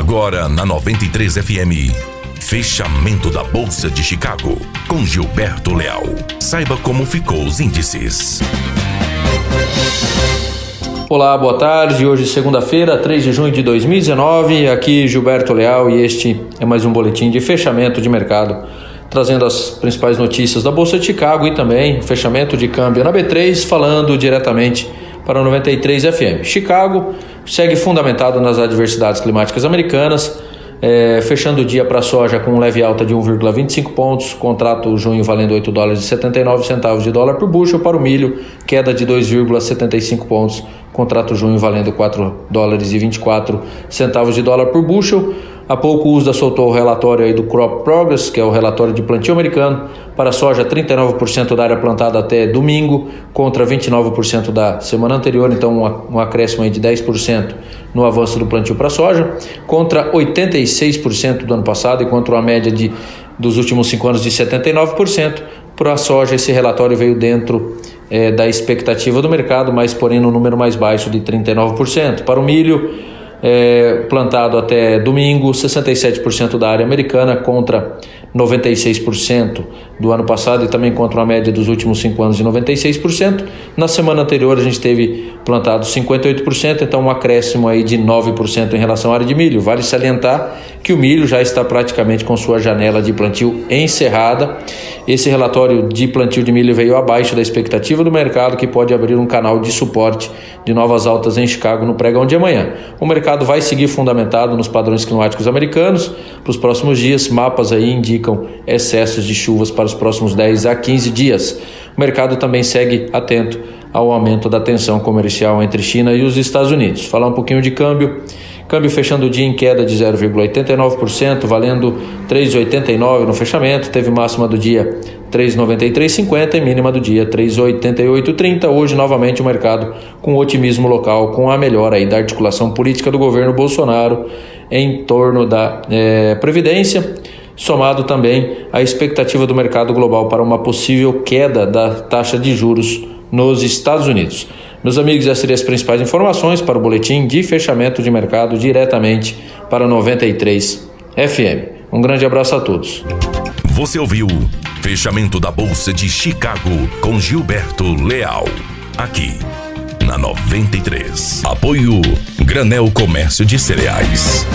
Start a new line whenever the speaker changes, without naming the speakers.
Agora na 93 FM. Fechamento da Bolsa de Chicago com Gilberto Leal. Saiba como ficou os índices.
Olá, boa tarde. Hoje, segunda-feira, 3 de junho de 2019. Aqui Gilberto Leal e este é mais um boletim de fechamento de mercado, trazendo as principais notícias da Bolsa de Chicago e também fechamento de câmbio na B3, falando diretamente para 93 FM. Chicago segue fundamentado nas adversidades climáticas americanas é, fechando o dia para a soja com um leve alta de 1,25 pontos, contrato junho valendo 8 dólares e 79 centavos de dólar por bushel, para o milho, queda de 2,75 pontos, contrato junho valendo 4 dólares e 24 centavos de dólar por bushel. Há pouco o USDA soltou o relatório do Crop Progress, que é o relatório de plantio americano. Para soja, 39% da área plantada até domingo, contra 29% da semana anterior, então um acréscimo de 10% no avanço do plantio para soja, contra 86% do ano passado, enquanto a média de, dos últimos cinco anos de 79%. Para a soja, esse relatório veio dentro é, da expectativa do mercado, mas porém no número mais baixo de 39%. Para o milho, é, plantado até domingo, 67% da área americana contra 96% do ano passado e também contra uma média dos últimos cinco anos de 96%. Na semana anterior a gente teve plantado 58%, então um acréscimo aí de 9% em relação à área de milho. Vale salientar que o milho já está praticamente com sua janela de plantio encerrada. Esse relatório de plantio de milho veio abaixo da expectativa do mercado, que pode abrir um canal de suporte de novas altas em Chicago no pregão de amanhã. O mercado vai seguir fundamentado nos padrões climáticos americanos. Para os próximos dias, mapas aí indicam excessos de chuvas para os próximos 10 a 15 dias. O mercado também segue atento ao aumento da tensão comercial entre China e os Estados Unidos. Falar um pouquinho de câmbio. Câmbio fechando o dia em queda de 0,89%, valendo 3,89 no fechamento. Teve máxima do dia 3,93,50 e mínima do dia 3,88,30. Hoje, novamente, o mercado com otimismo local, com a melhora aí da articulação política do governo Bolsonaro em torno da é, Previdência, somado também à expectativa do mercado global para uma possível queda da taxa de juros nos Estados Unidos. Meus amigos, essas seriam as principais informações para o boletim de fechamento de mercado diretamente para 93 FM. Um grande abraço a todos.
Você ouviu Fechamento da Bolsa de Chicago com Gilberto Leal. Aqui na 93. Apoio Granel Comércio de Cereais.